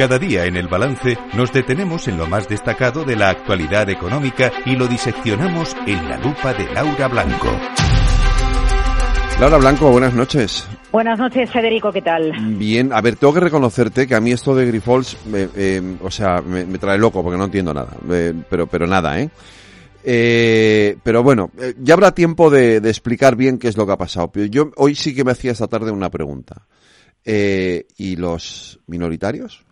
Cada día en el balance nos detenemos en lo más destacado de la actualidad económica y lo diseccionamos en la lupa de Laura Blanco. Laura Blanco, buenas noches. Buenas noches, Federico, ¿qué tal? Bien, a ver, tengo que reconocerte que a mí esto de Grifols, eh, o sea, me, trae loco porque no entiendo nada, eh, pero, pero nada, ¿eh? Eh, pero bueno, eh, ya habrá tiempo de, explicar bien qué es lo que ha pasado. Pero yo hoy sí que me hacía esta tarde una pregunta. Eh, ¿Y los minoritarios?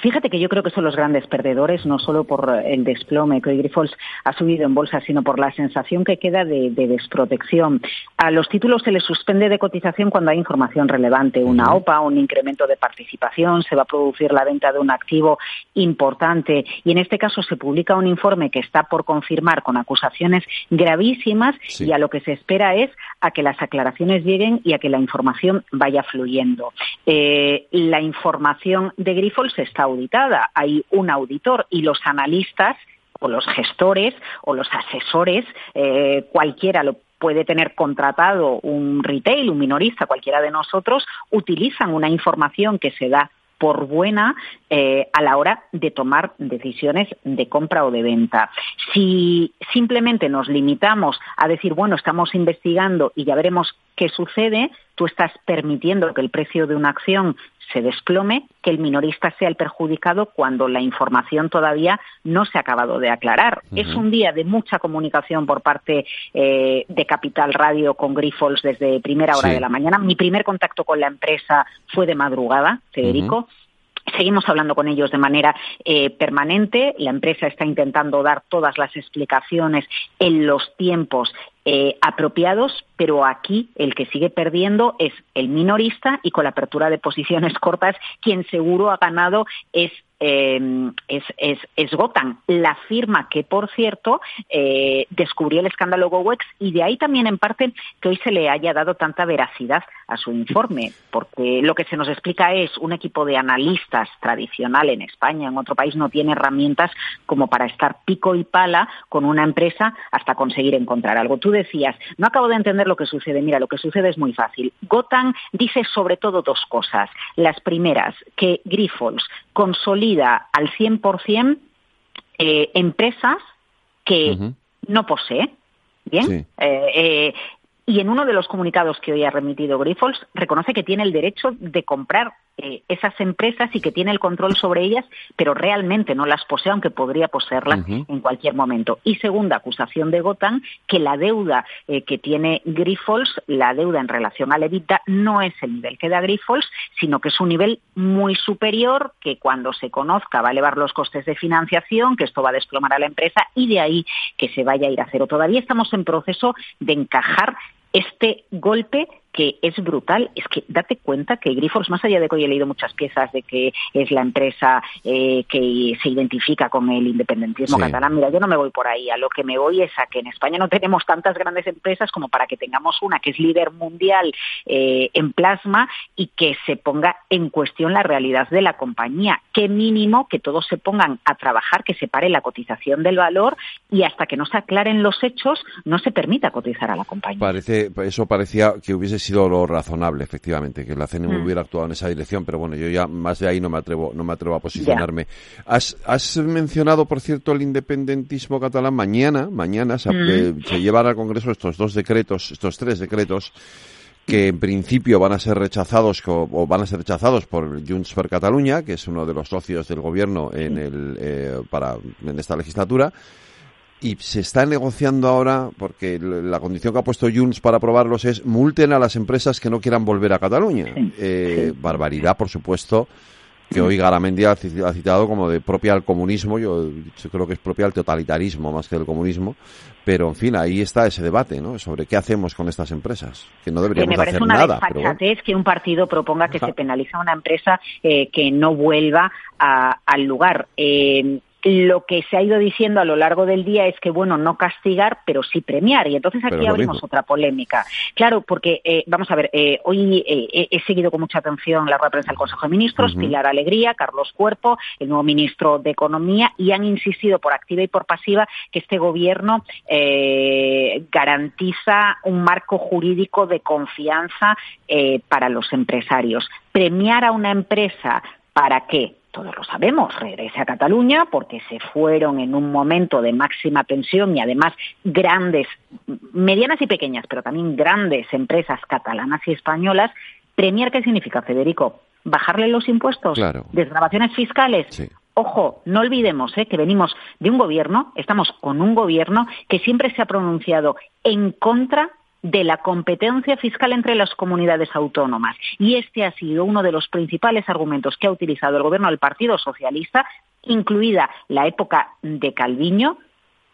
Fíjate que yo creo que son los grandes perdedores, no solo por el desplome que hoy Grifols ha subido en bolsa, sino por la sensación que queda de, desprotección. A los títulos se les suspende de cotización cuando hay información relevante, una OPA, un incremento de participación, se va a producir la venta de un activo importante y en este caso se publica un informe que está por confirmar con acusaciones gravísimas y a lo que se espera es a que las aclaraciones lleguen y a que la información vaya fluyendo. Eh, la información de Grifols está auditada. Hay un auditor y los analistas o los gestores o los asesores, eh, cualquiera lo puede tener contratado un retail, un minorista, cualquiera de nosotros, utilizan una información que se da por buena eh, a la hora de tomar decisiones de compra o de venta. Si simplemente nos limitamos a decir, bueno, estamos investigando y ya veremos qué sucede, tú estás permitiendo que el precio de una acción se desplome, que el minorista sea el perjudicado cuando la información todavía no se ha acabado de aclarar. Es un día de mucha comunicación por parte eh, de Capital Radio con Grifols desde primera hora de la mañana. Mi primer contacto con la empresa fue de madrugada, Federico. Seguimos hablando con ellos de manera eh, permanente. La empresa está intentando dar todas las explicaciones en los tiempos eh, apropiados, pero aquí el que sigue perdiendo es el minorista y con la apertura de posiciones cortas, quien seguro ha ganado es eh, es, es, es, Gotham, la firma que, por cierto, eh, descubrió el escándalo GoWex y de ahí también, en parte, que hoy se le haya dado tanta veracidad a su informe, porque lo que se nos explica es un equipo de analistas tradicional en España, en otro país, no tiene herramientas como para estar pico y pala con una empresa hasta conseguir encontrar algo. Decías, no acabo de entender lo que sucede. Mira, lo que sucede es muy fácil. Gotham dice sobre todo dos cosas. Las primeras, que Grifols consolida al 100% eh, empresas que no posee. Bien. Eh, eh, y en uno de los comunicados que hoy ha remitido Grifols reconoce que tiene el derecho de comprar eh, esas empresas y que tiene el control sobre ellas, pero realmente no las posee, aunque podría poseerlas en cualquier momento. Y segunda acusación de Gotham, que la deuda eh, que tiene Grifols, la deuda en relación a Levita, no es el nivel que da Grifols, sino que es un nivel muy superior, que cuando se conozca va a elevar los costes de financiación, que esto va a desplomar a la empresa y de ahí que se vaya a ir a cero. Todavía estamos en proceso de encajar este golpe que es brutal. Es que date cuenta que Grifols, más allá de que hoy he leído muchas piezas de que es la empresa eh, que se identifica con el independentismo catalán, mira, yo no me voy por ahí. A lo que me voy es a que en España no tenemos tantas grandes empresas como para que tengamos una que es líder mundial eh, en plasma y que se ponga en cuestión la realidad de la compañía. Qué mínimo que todos se pongan a trabajar, que se pare la cotización del valor y hasta que no se aclaren los hechos no se permita cotizar a la compañía. Parece, eso parecía que hubiese sido lo razonable, efectivamente, que la CNV mm. hubiera actuado en esa dirección, pero bueno, yo ya más de ahí no me atrevo, no me atrevo a posicionarme. Has, has mencionado, por cierto, el independentismo catalán. Mañana, mañana se, mm. eh, se llevará al Congreso estos dos decretos, estos tres decretos que en principio van a ser rechazados o, van a ser rechazados por Junts per Catalunya, que es uno de los socios del gobierno en el eh, para en esta legislatura y se está negociando ahora, porque la condición que ha puesto Junts para aprobarlos es multen a las empresas que no quieran volver a Cataluña. Eh, barbaridad, por supuesto, que hoy Garamendi ha citado como de propia al comunismo, yo, creo que es propia al totalitarismo más que del comunismo, pero en fin, ahí está ese debate, ¿no? Sobre qué hacemos con estas empresas, que no deberíamos que me parece una desfachatez que un partido proponga que se penaliza a una empresa eh, que no vuelva al lugar. Eh, lo que se ha ido diciendo a lo largo del día es que, bueno, no castigar, pero sí premiar. Y entonces aquí abrimos otra polémica. Claro, porque, eh, vamos a ver, eh, hoy eh, he seguido con mucha atención la rueda de prensa del Consejo de Ministros, Pilar Alegría, Carlos Cuerpo, el nuevo ministro de Economía, y han insistido por activa y por pasiva que este gobierno garantiza un marco jurídico de confianza para los empresarios. Premiar a una empresa para que, todos lo sabemos, regrese a Cataluña porque se fueron en un momento de máxima tensión y además grandes, medianas y pequeñas, pero también grandes empresas catalanas y españolas. Premiar, ¿qué significa, Federico? ¿Bajarle los impuestos? ¿Desgrabaciones fiscales? Ojo, no olvidemos ¿eh? que venimos de un gobierno, estamos con un gobierno que siempre se ha pronunciado en contra de la competencia fiscal entre las comunidades autónomas. Y este ha sido uno de los principales argumentos que ha utilizado el gobierno del Partido Socialista, incluida la época de Calviño,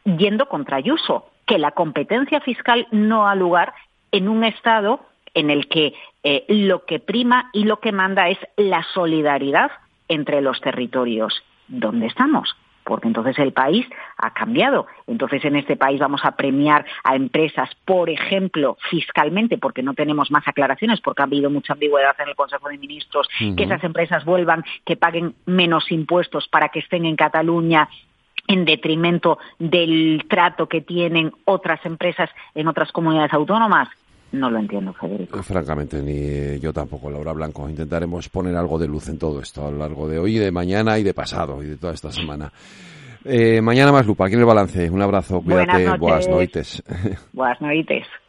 yendo contra Ayuso, que la competencia fiscal no ha lugar en un Estado en el que eh, lo que prima y lo que manda es la solidaridad entre los territorios. ¿Dónde estamos? Porque entonces el país ha cambiado. Entonces en este país vamos a premiar a empresas, por ejemplo, fiscalmente, porque no tenemos más aclaraciones, porque ha habido mucha ambigüedad en el Consejo de Ministros, que esas empresas vuelvan, que paguen menos impuestos para que estén en Cataluña en detrimento del trato que tienen otras empresas en otras comunidades autónomas. No lo entiendo, Federico. Francamente, ni yo tampoco, Laura Blanco. Intentaremos poner algo de luz en todo esto a lo largo de hoy, de mañana y de pasado y de toda esta semana. Eh, mañana más lupa, aquí en el balance. Un abrazo, cuídate, buenas noites. Buenas noites.